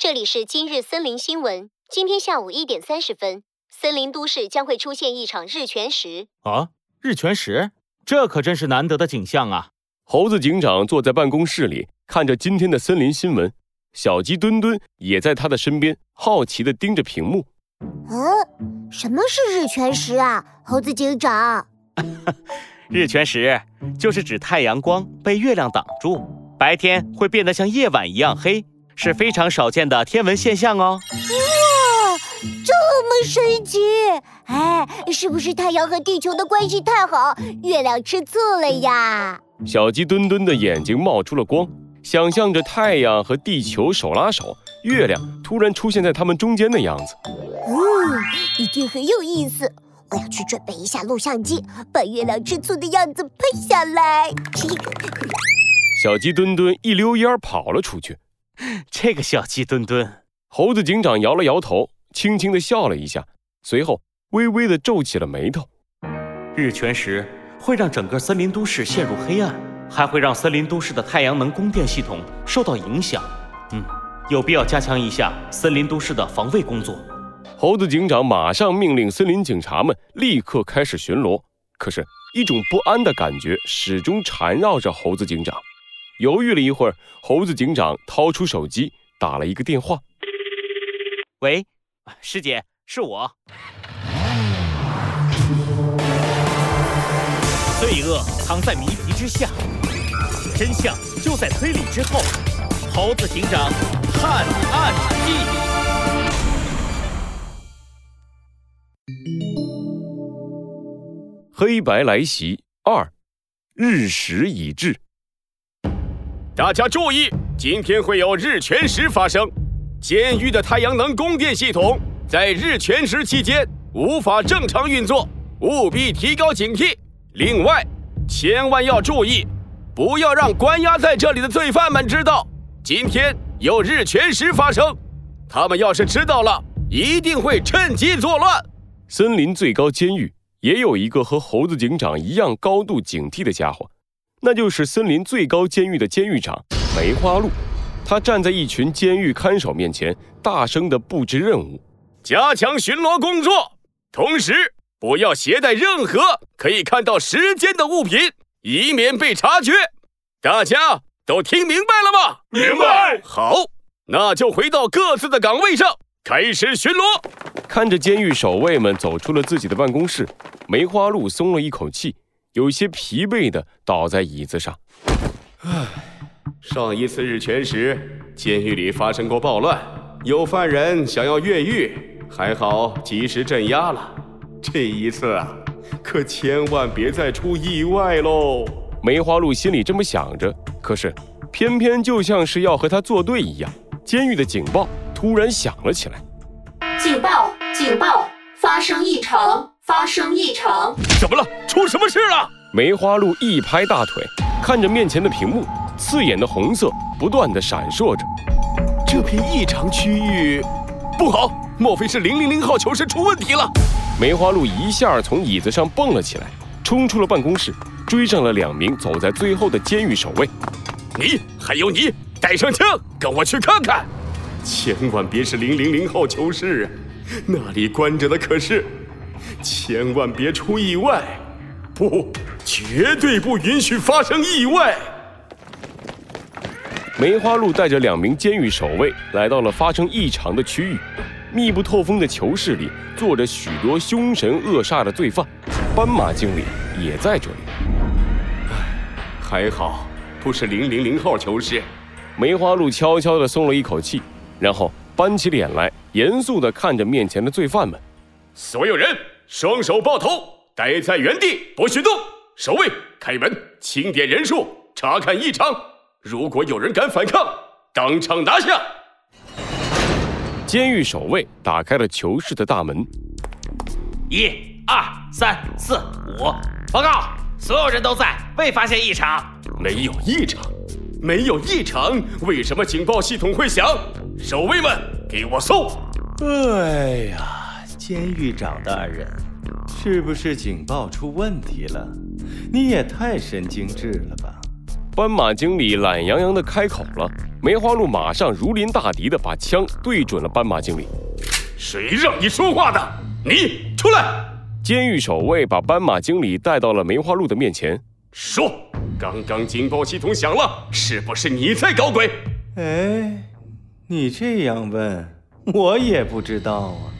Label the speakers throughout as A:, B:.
A: 这里是今日森林新闻。今天下午一点三十分，森林都市将会出现一场日全食。
B: 啊，日全食，这可真是难得的景象啊！
C: 猴子警长坐在办公室里，看着今天的森林新闻。小鸡墩墩也在他的身边，好奇地盯着屏幕。
D: 嗯，什么是日全食啊，猴子警长？
B: 日全食就是指太阳光被月亮挡住，白天会变得像夜晚一样黑，是非常少见的天文现象哦。
D: 哇，这么神奇！哎，是不是太阳和地球的关系太好，月亮吃醋了呀？
C: 小鸡墩墩的眼睛冒出了光，想象着太阳和地球手拉手，月亮突然出现在他们中间的样子。
D: 嗯，一定很有意思。我要去准备一下录像机，把月亮吃醋的样子拍下来。
C: 小鸡墩墩一溜烟跑了出去。
B: 这个小鸡墩墩，
C: 猴子警长摇了摇头，轻轻地笑了一下，随后微微地皱起了眉头。
B: 日全食会让整个森林都市陷入黑暗，还会让森林都市的太阳能供电系统受到影响。嗯，有必要加强一下森林都市的防卫工作。
C: 猴子警长马上命令森林警察们立刻开始巡逻。可是，一种不安的感觉始终缠绕着猴子警长。犹豫了一会儿，猴子警长掏出手机打了一个电话：“
B: 喂，师姐，是我。罪恶藏在谜题之下，真相就在推理之后。猴子警长探案记。”
C: 黑白来袭二，日食已至。
E: 大家注意，今天会有日全食发生。监狱的太阳能供电系统在日全食期间无法正常运作，务必提高警惕。另外，千万要注意，不要让关押在这里的罪犯们知道今天有日全食发生。他们要是知道了，一定会趁机作乱。
C: 森林最高监狱。也有一个和猴子警长一样高度警惕的家伙，那就是森林最高监狱的监狱长梅花鹿。他站在一群监狱看守面前，大声地布置任务：
E: 加强巡逻工作，同时不要携带任何可以看到时间的物品，以免被察觉。大家都听明白了吗？
F: 明白。
E: 好，那就回到各自的岗位上，开始巡逻。
C: 看着监狱守卫们走出了自己的办公室，梅花鹿松了一口气，有些疲惫的倒在椅子上。
E: 唉，上一次日全食，监狱里发生过暴乱，有犯人想要越狱，还好及时镇压了。这一次啊，可千万别再出意外喽！
C: 梅花鹿心里这么想着，可是偏偏就像是要和他作对一样，监狱的警报突然响了起来。
G: 警报！警报！发生异常！发生异常！
E: 怎么了？出什么事了？
C: 梅花鹿一拍大腿，看着面前的屏幕，刺眼的红色不断的闪烁着。
E: 这片异常区域不好，莫非是零零零号囚室出问题了？
C: 梅花鹿一下从椅子上蹦了起来，冲出了办公室，追上了两名走在最后的监狱守卫。
E: 你还有你，带上枪，跟我去看看。千万别是零零零号囚室啊，那里关着的可是……千万别出意外，不，绝对不允许发生意外。
C: 梅花鹿带着两名监狱守卫来到了发生异常的区域，密不透风的囚室里坐着许多凶神恶煞的罪犯，斑马经理也在这里。
E: 还好不是零零零号囚室。
C: 梅花鹿悄悄地松了一口气。然后搬起脸来，严肃地看着面前的罪犯们。
E: 所有人双手抱头，待在原地，不许动。守卫开门，清点人数，查看异常。如果有人敢反抗，当场拿下。
C: 监狱守卫打开了囚室的大门。
B: 一、二、三、四、五，报告，所有人都在，未发现异常。
E: 没有异常，没有异常，为什么警报系统会响？守卫们，给我搜！
H: 哎呀，监狱长大人，是不是警报出问题了？你也太神经质了吧！
C: 斑马经理懒洋洋的开口了，梅花鹿马上如临大敌的把枪对准了斑马经理。
E: 谁让你说话的？你出来！
C: 监狱守卫把斑马经理带到了梅花鹿的面前，
E: 说：“刚刚警报系统响了，是不是你在搞鬼？”
H: 哎，你这样问，我也不知道啊。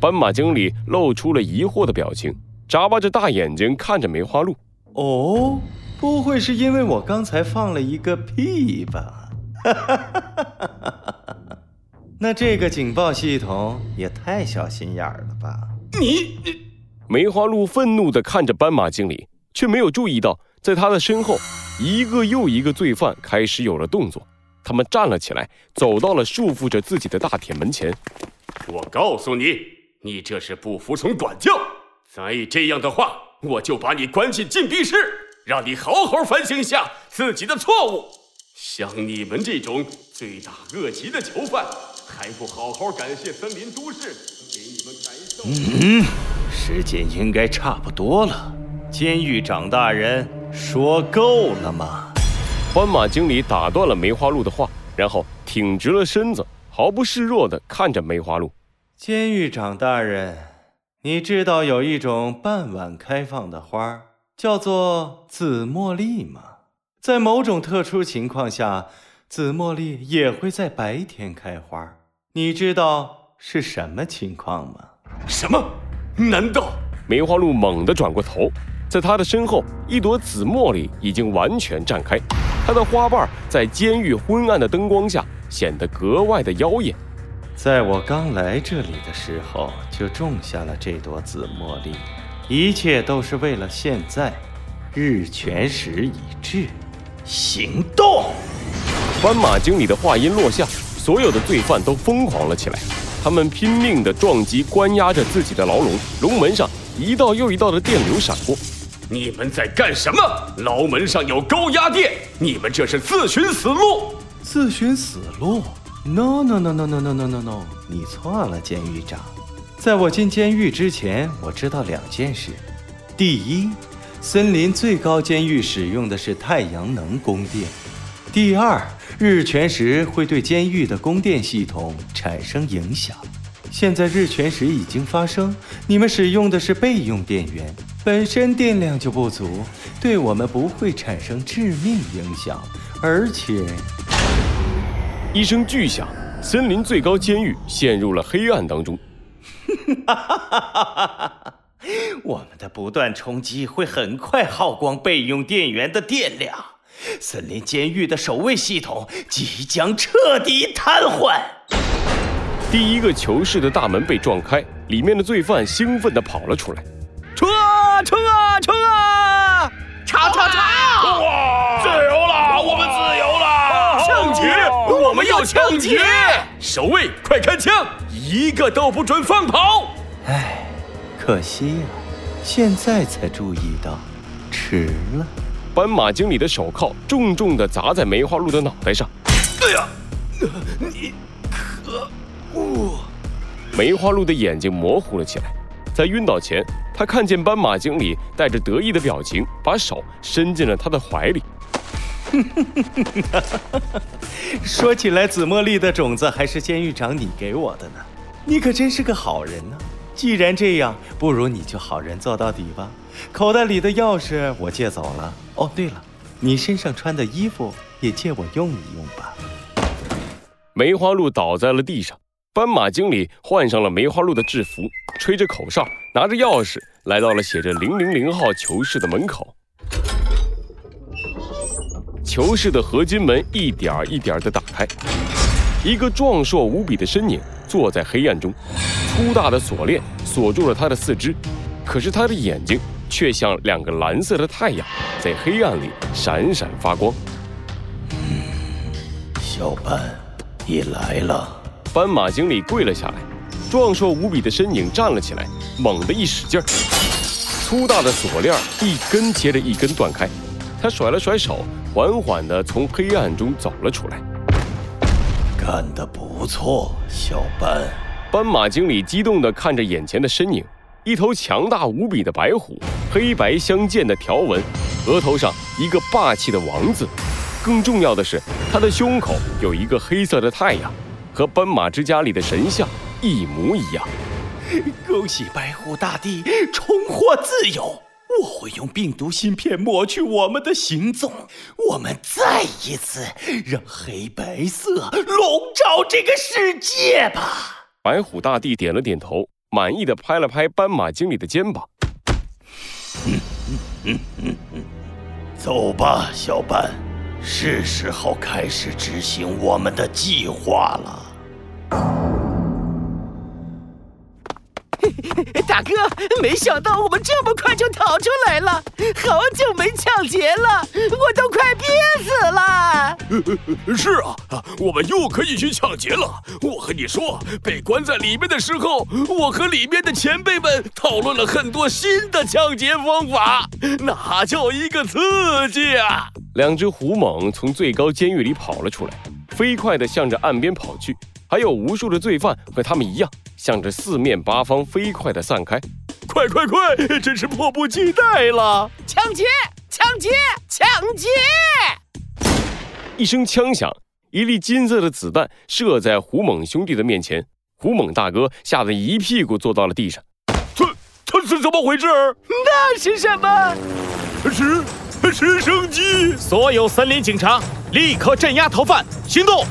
C: 斑马经理露出了疑惑的表情，眨巴着大眼睛看着梅花鹿。
H: 哦。不会是因为我刚才放了一个屁吧？那这个警报系统也太小心眼儿了吧！
E: 你，
C: 梅花鹿愤怒地看着斑马经理，却没有注意到，在他的身后，一个又一个罪犯开始有了动作。他们站了起来，走到了束缚着自己的大铁门前。
E: 我告诉你，你这是不服从管教，再这样的话，我就把你关进禁闭室。让你好好反省一下自己的错误。像你们这种罪大恶极的囚犯，还不好好感谢森林都市给你们感受？
H: 嗯，时间应该差不多了。监狱长大人，说够了吗？
C: 斑马经理打断了梅花鹿的话，然后挺直了身子，毫不示弱地看着梅花鹿。
H: 监狱长大人，你知道有一种傍晚开放的花？叫做紫茉莉吗？在某种特殊情况下，紫茉莉也会在白天开花。你知道是什么情况吗？
E: 什么？难道？
C: 梅花鹿猛地转过头，在他的身后，一朵紫茉莉已经完全绽开，它的花瓣在监狱昏暗的灯光下显得格外的妖艳。
H: 在我刚来这里的时候，就种下了这朵紫茉莉。一切都是为了现在，日全食已至，行动！
C: 斑马经理的话音落下，所有的罪犯都疯狂了起来，他们拼命地撞击关押着自己的牢笼，笼门上一道又一道的电流闪过。
E: 你们在干什么？牢门上有高压电，你们这是自寻死路！
H: 自寻死路？No No No No No No No No No！你错了，监狱长。在我进监狱之前，我知道两件事：第一，森林最高监狱使用的是太阳能供电；第二，日全食会对监狱的供电系统产生影响。现在日全食已经发生，你们使用的是备用电源，本身电量就不足，对我们不会产生致命影响。而且，
C: 一声巨响，森林最高监狱陷入了黑暗当中。哈哈哈
H: 哈哈哈！我们的不断冲击会很快耗光备用电源的电量，森林监狱的守卫系统即将彻底瘫痪。
C: 第一个囚室的大门被撞开，里面的罪犯兴奋地跑了出来：“
E: 冲啊，冲啊，冲啊！
G: 吵吵吵！
E: 我们要抢劫！守卫，快开枪！”一个都不准放跑！
H: 唉，可惜呀，现在才注意到，迟了。
C: 斑马经理的手铐重重地砸在梅花鹿的脑袋上。哎呀，
E: 你可恶！
C: 梅花鹿的眼睛模糊了起来，在晕倒前，他看见斑马经理带着得意的表情，把手伸进了他的怀里。
H: 说起来，紫茉莉的种子还是监狱长你给我的呢。你可真是个好人呢！既然这样，不如你就好人做到底吧。口袋里的钥匙我借走了。哦，对了，你身上穿的衣服也借我用一用吧。
C: 梅花鹿倒在了地上，斑马经理换上了梅花鹿的制服，吹着口哨，拿着钥匙来到了写着零零零号囚室的门口。囚室的合金门一点一点地打开，一个壮硕无比的身影。坐在黑暗中，粗大的锁链锁住了他的四肢，可是他的眼睛却像两个蓝色的太阳，在黑暗里闪闪发光。
H: 嗯小斑，你来了。
C: 斑马经理跪了下来，壮硕无比的身影站了起来，猛地一使劲儿，粗大的锁链一根接着一根断开，他甩了甩手，缓缓地从黑暗中走了出来。
H: 干得不错，小斑。
C: 斑马经理激动地看着眼前的身影，一头强大无比的白虎，黑白相间的条纹，额头上一个霸气的王字，更重要的是，他的胸口有一个黑色的太阳，和斑马之家里的神像一模一样。
H: 恭喜白虎大帝重获自由！我会用病毒芯片抹去我们的行踪，我们再一次让黑白色笼罩这个世界吧。
C: 白虎大帝点了点头，满意的拍了拍斑马经理的肩膀。
H: 嗯嗯嗯嗯走吧，小斑，是时候开始执行我们的计划了。
B: 大哥，没想到我们这么快就逃出来了，好久没抢劫了，我都快憋死了。
E: 是啊，我们又可以去抢劫了。我和你说，被关在里面的时候，我和里面的前辈们讨论了很多新的抢劫方法，那叫一个刺激啊！
C: 两只虎猛从最高监狱里跑了出来，飞快地向着岸边跑去。还有无数的罪犯和他们一样，向着四面八方飞快地散开。
E: 快快快！真是迫不及待了！
B: 抢劫！抢劫！抢劫！
C: 一声枪响，一粒金色的子弹射在胡猛兄弟的面前。胡猛大哥吓得一屁股坐到了地上。
E: 这这是怎么回事？
B: 那是什么？
E: 直直升机！
I: 所有森林警察立刻镇压逃犯，行动！